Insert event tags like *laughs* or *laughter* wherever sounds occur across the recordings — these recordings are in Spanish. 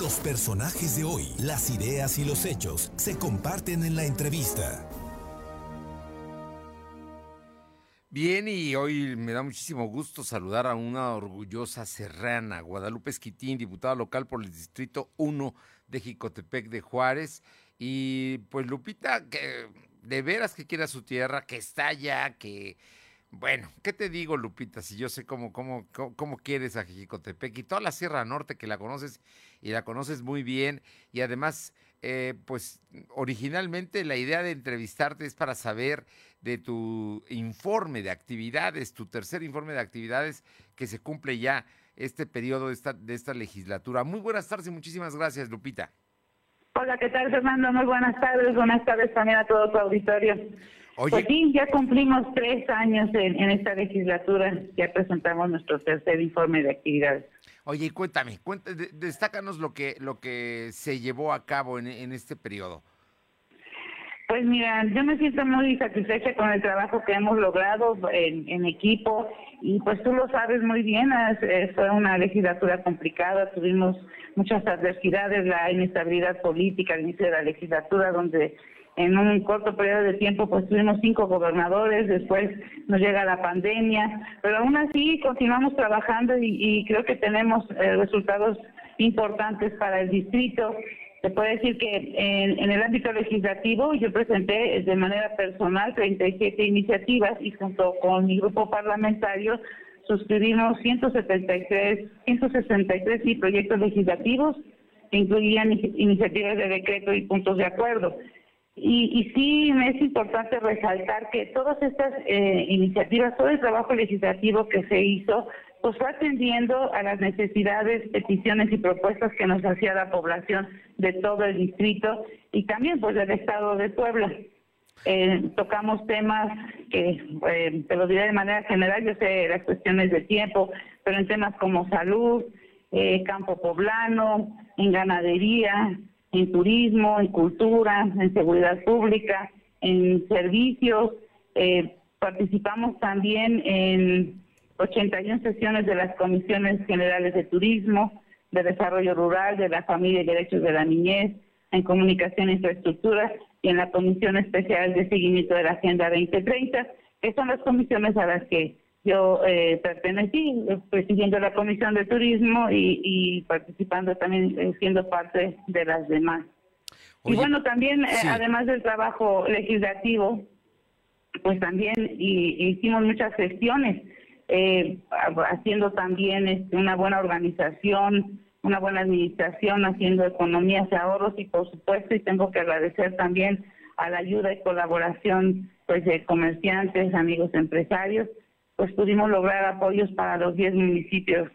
Los personajes de hoy, las ideas y los hechos se comparten en la entrevista. Bien, y hoy me da muchísimo gusto saludar a una orgullosa serrana, Guadalupe Esquitín, diputada local por el Distrito 1 de Jicotepec de Juárez. Y pues Lupita, que de veras que quiera su tierra, que está allá, que bueno, ¿qué te digo, Lupita? Si yo sé cómo, cómo, cómo, quieres a Jicotepec y toda la Sierra Norte que la conoces y la conoces muy bien. Y además, eh, pues originalmente la idea de entrevistarte es para saber de tu informe de actividades, tu tercer informe de actividades que se cumple ya este periodo de esta, de esta legislatura. Muy buenas tardes y muchísimas gracias, Lupita. Hola, ¿qué tal, Fernando? Muy buenas tardes. Buenas tardes también a todo tu auditorio. Pues sí, ya cumplimos tres años en, esta legislatura, ya presentamos nuestro tercer informe de actividades. Oye, cuéntame, cuéntame destácanos lo que, lo que se llevó a cabo en, este periodo. Pues mira, yo me siento muy satisfecha con el trabajo que hemos logrado en, equipo y pues tú lo sabes muy bien, fue una legislatura complicada, tuvimos muchas adversidades, la inestabilidad política al inicio de la legislatura donde en un corto periodo de tiempo pues tuvimos cinco gobernadores, después nos llega la pandemia, pero aún así continuamos trabajando y, creo que tenemos eh, resultados importantes para el distrito. Se puede decir que en, el ámbito legislativo yo presenté de manera personal 37 iniciativas y junto con mi grupo parlamentario suscribimos 173, 163 proyectos legislativos que incluían iniciativas de decreto y puntos de acuerdo. Y, y sí es importante resaltar que todas estas eh, iniciativas, todo el trabajo legislativo que se hizo, pues fue atendiendo a las necesidades, peticiones y propuestas que nos hacía la población de todo el distrito y también pues del estado de Puebla. Eh, tocamos temas que, eh, te lo diré de manera general, yo sé las cuestiones de tiempo, pero en temas como salud, eh, campo poblano, en ganadería, en turismo, en cultura, en seguridad pública, en servicios. Eh, participamos también en 81 sesiones de las comisiones generales de turismo, de desarrollo rural, de la familia y derechos de la niñez, en comunicación e infraestructura y en la comisión especial de seguimiento de la Agenda 2030, que son las comisiones a las que yo eh, pertenecí, presidiendo la Comisión de Turismo y, participando también, eh, siendo parte de las demás. y bueno, también, eh, además del trabajo legislativo, pues también hicimos muchas gestiones, eh, haciendo también este, una buena organización, una buena administración, haciendo economías y ahorros y por supuesto, y tengo que agradecer también a la ayuda y colaboración pues de comerciantes, amigos empresarios, pues pudimos lograr apoyos para los 10 municipios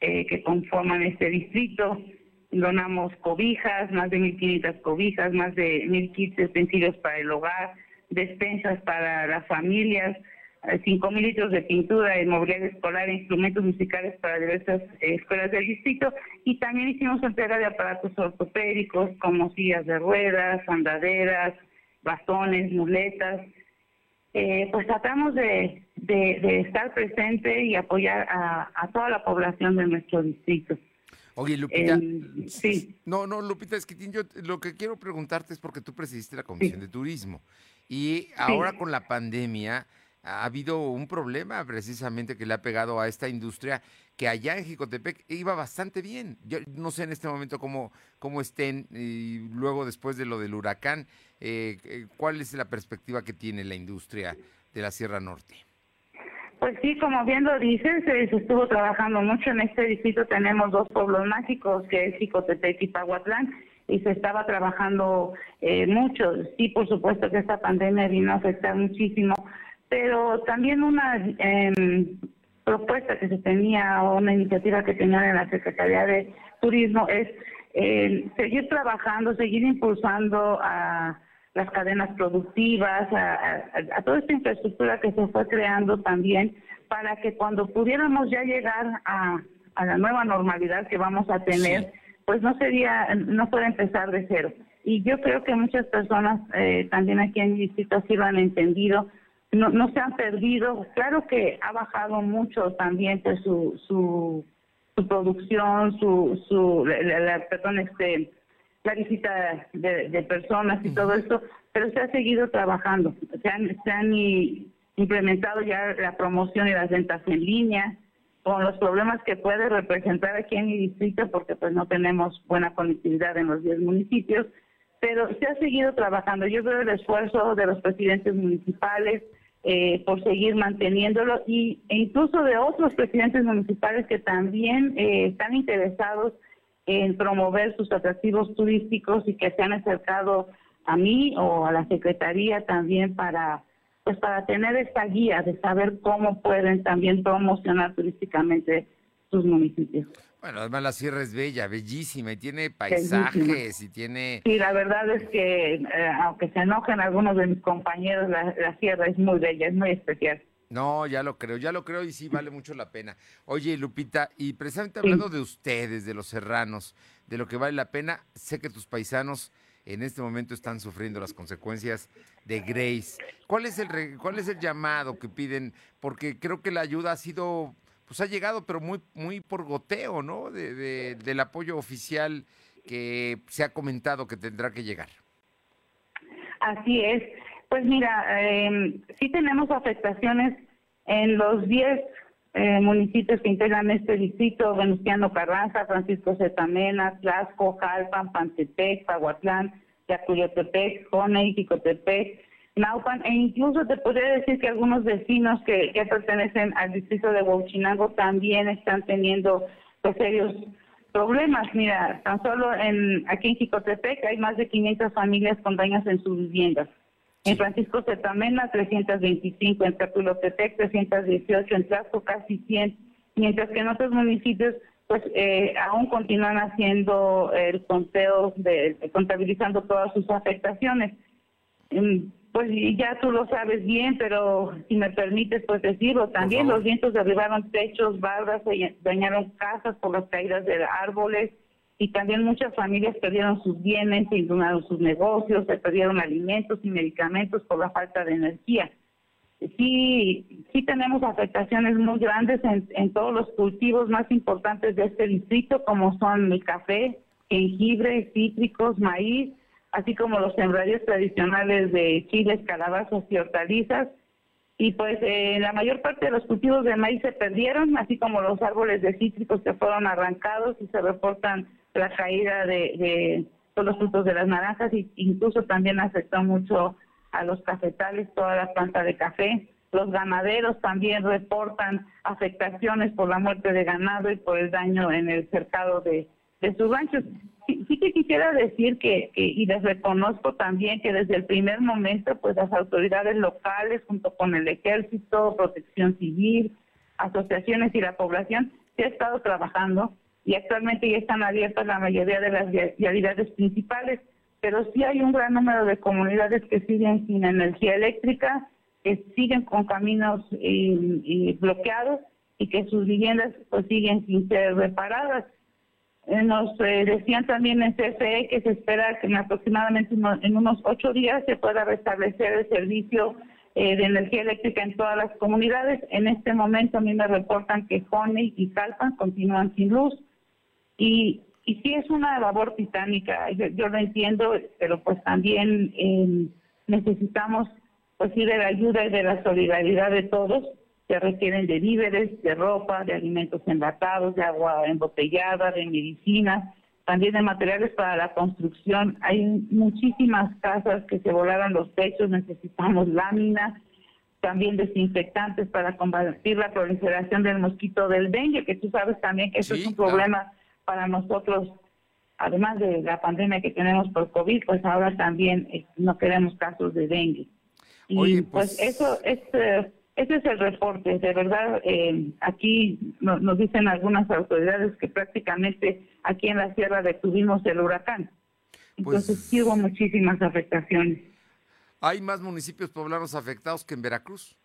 eh, que conforman este distrito. Donamos cobijas, más de 1.500 cobijas, más de 1.000 kits de utensilios para el hogar, despensas para las familias, 5.000 eh, litros de pintura, de mobiliario escolar, instrumentos musicales para diversas eh, escuelas del distrito y también hicimos entrega de aparatos ortopédicos como sillas de ruedas, andaderas, bastones, muletas, eh, pues tratamos de, de, estar presente y apoyar a, toda la población de nuestro distrito. Oye, Lupita, sí. No, no, Lupita, yo lo que quiero preguntarte es porque tú presidiste la Comisión de Turismo y ahora con la pandemia ha habido un problema precisamente que le ha pegado a esta industria que allá en Jicotepec iba bastante bien. Yo no sé en este momento cómo, cómo estén y luego después de lo del huracán, eh, eh, ¿cuál es la perspectiva que tiene la industria de la Sierra Norte? Pues sí, como bien lo dices, se, estuvo trabajando mucho en este distrito. Tenemos dos pueblos mágicos, que es Jicotepec y Pahuatlán, y se estaba trabajando eh, mucho. Sí, por supuesto que esta pandemia vino a afectar muchísimo pero también una em, propuesta que se tenía o una iniciativa que tenían en la Secretaría de Turismo es seguir trabajando, seguir impulsando a las cadenas productivas, a, toda esta infraestructura que se fue creando también para que cuando pudiéramos ya llegar a, la nueva normalidad que vamos a tener, pues no sería, no puede empezar de cero. Y yo creo que muchas personas eh, también aquí en el distrito sí lo han entendido, no, no se han perdido. Claro que ha bajado mucho también pues, su, su su producción, su, su la, perdón, este, la visita de, personas y todo esto, pero se ha seguido trabajando. Se han, se han implementado ya la promoción y las ventas en línea, con los problemas que puede representar aquí en mi distrito, porque pues no tenemos buena conectividad en los 10 municipios, pero se ha seguido trabajando. Yo veo el esfuerzo de los presidentes municipales eh, por seguir manteniéndolo y, e incluso de otros presidentes municipales que también eh, están interesados en promover sus atractivos turísticos y que se han acercado a mí o a la Secretaría también para pues para tener esta guía de saber cómo pueden también promocionar turísticamente sus municipios. Bueno, además la sierra es bella, bellísima y tiene paisajes y tiene... Sí, la verdad es que eh, aunque se enojen algunos de mis compañeros, la, sierra es muy bella, es muy especial. No, ya lo creo, ya lo creo y sí vale mucho la pena. Oye, Lupita, y precisamente hablando de ustedes, de los serranos, de lo que vale la pena, sé que tus paisanos en este momento están sufriendo las consecuencias de Grace. ¿Cuál es el cuál es el llamado que piden? Porque creo que la ayuda ha sido, pues ha llegado, pero muy muy por goteo, ¿no? De, del apoyo oficial que se ha comentado que tendrá que llegar. Así es. Pues mira, eh, sí tenemos afectaciones en los 10 eh, municipios que integran este distrito, Venustiano Carranza, Francisco Zetamena, Tlaxco, Jalpan, Pantepec, Pahuatlán, Yacuyotepec, Jone, Jicotepec, Naupan, e incluso te podría decir que algunos vecinos que, que pertenecen al distrito de Huachinango también están teniendo pues, serios problemas. Mira, tan solo en aquí en Jicotepec hay más de 500 familias con daños en sus viviendas. En Francisco Zetamena, 325, en Tapulotepec, 318, en Tlaxco, casi 100, mientras que en otros municipios pues eh, aún continúan haciendo el conteo, de, contabilizando todas sus afectaciones. Pues ya tú lo sabes bien, pero si me permites pues decirlo, también los vientos derribaron techos, bardas, dañaron casas por las caídas de árboles, y también muchas familias perdieron sus bienes, se inundaron sus negocios, se perdieron alimentos y medicamentos por la falta de energía. Sí, sí tenemos afectaciones muy grandes en, todos los cultivos más importantes de este distrito, como son el café, jengibre, cítricos, maíz, así como los sembradíos tradicionales de chiles, calabazas y hortalizas. Y pues eh, la mayor parte de los cultivos de maíz se perdieron, así como los árboles de cítricos que fueron arrancados y se reportan la caída de, todos los frutos de las naranjas e incluso también afectó mucho a los cafetales, toda la planta de café. Los ganaderos también reportan afectaciones por la muerte de ganado y por el daño en el cercado de, sus ranchos. Sí, que quisiera decir que, y les reconozco también que desde el primer momento, pues las autoridades locales, junto con el ejército, protección civil, asociaciones y la población, se ha estado trabajando y actualmente ya están abiertas la mayoría de las vialidades principales, pero sí hay un gran número de comunidades que siguen sin energía eléctrica, que siguen con caminos bloqueados y que sus viviendas pues siguen sin ser reparadas. Eh, nos eh, decían también en CFE que se espera que en aproximadamente en unos ocho días se pueda restablecer el servicio eh, de energía eléctrica en todas las comunidades. En este momento a mí me reportan que Honey y Calpan continúan sin luz. Y, y sí es una labor titánica, yo, lo entiendo, pero pues también necesitamos pues sí de la ayuda y de la solidaridad de todos, que requieren de víveres, de ropa, de alimentos enlatados, de agua embotellada, de medicinas, también de materiales para la construcción. Hay muchísimas casas que se volaron los techos, necesitamos láminas, también desinfectantes para combatir la proliferación del mosquito del dengue, que tú sabes también que eso es un problema para nosotros, además de la pandemia que tenemos por COVID, pues ahora también eh, no queremos casos de dengue. Y pues, pues, eso es, eh, ese es el reporte. De verdad, eh, aquí nos dicen algunas autoridades que prácticamente aquí en la sierra detuvimos el huracán. Entonces pues sí hubo muchísimas afectaciones. Hay más municipios poblanos afectados que en Veracruz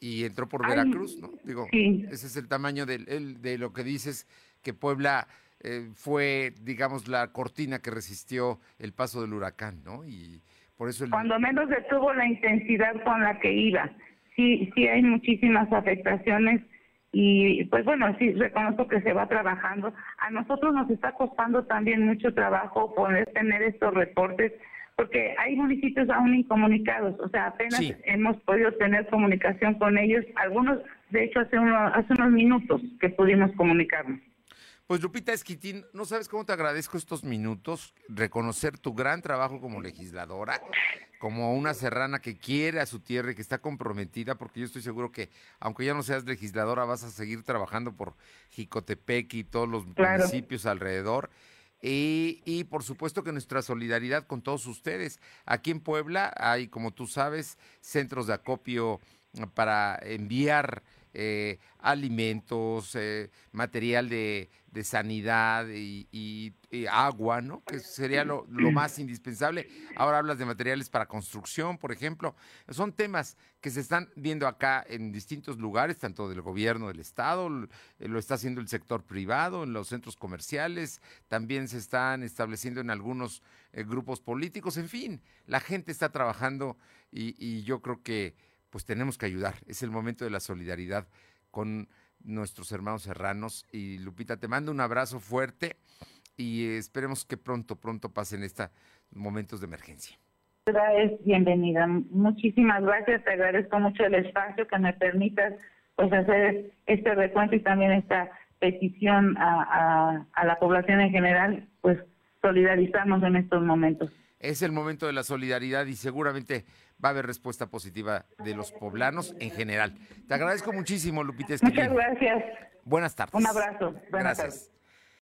y entró por Veracruz, ¿no? Digo, ese es el tamaño de lo que dices que Puebla eh, fue, digamos, la cortina que resistió el paso del huracán, ¿no? Y por eso... Cuando menos detuvo la intensidad con la que iba. Sí, sí hay muchísimas afectaciones y pues bueno, sí, reconozco que se va trabajando. A nosotros nos está costando también mucho trabajo poder tener estos reportes porque hay municipios aún incomunicados, o sea, apenas hemos podido tener comunicación con ellos, algunos, de hecho, hace, hace unos minutos que pudimos comunicarnos. Pues Lupita Esquitín, no sabes cómo te agradezco estos minutos, reconocer tu gran trabajo como legisladora, como una serrana que quiere a su tierra y que está comprometida, porque yo estoy seguro que aunque ya no seas legisladora, vas a seguir trabajando por Jicotepec y todos los municipios alrededor. Y, y, por supuesto que nuestra solidaridad con todos ustedes. Aquí en Puebla hay, como tú sabes, centros de acopio para enviar eh, alimentos, eh, material de, sanidad y, agua, ¿no? Que sería lo, más indispensable. Ahora hablas de materiales para construcción, por ejemplo. Son temas que se están viendo acá en distintos lugares, tanto del gobierno del Estado, lo está haciendo el sector privado, en los centros comerciales, también se están estableciendo en algunos eh, grupos políticos, en fin, la gente está trabajando y yo creo que pues tenemos que ayudar. Es el momento de la solidaridad con nuestros hermanos serranos. Y Lupita, te mando un abrazo fuerte y esperemos que pronto, pronto pasen estos momentos de emergencia. Bienvenida. Muchísimas gracias. Te agradezco mucho el espacio que me permitas pues hacer este recuento y también esta petición a, a la población en general, pues solidarizarnos en estos momentos. Es el momento de la solidaridad y seguramente va a haber respuesta positiva de los poblanos en general. Te agradezco muchísimo, Lupita *laughs* Muchas gracias. Buenas tardes. Un abrazo. gracias.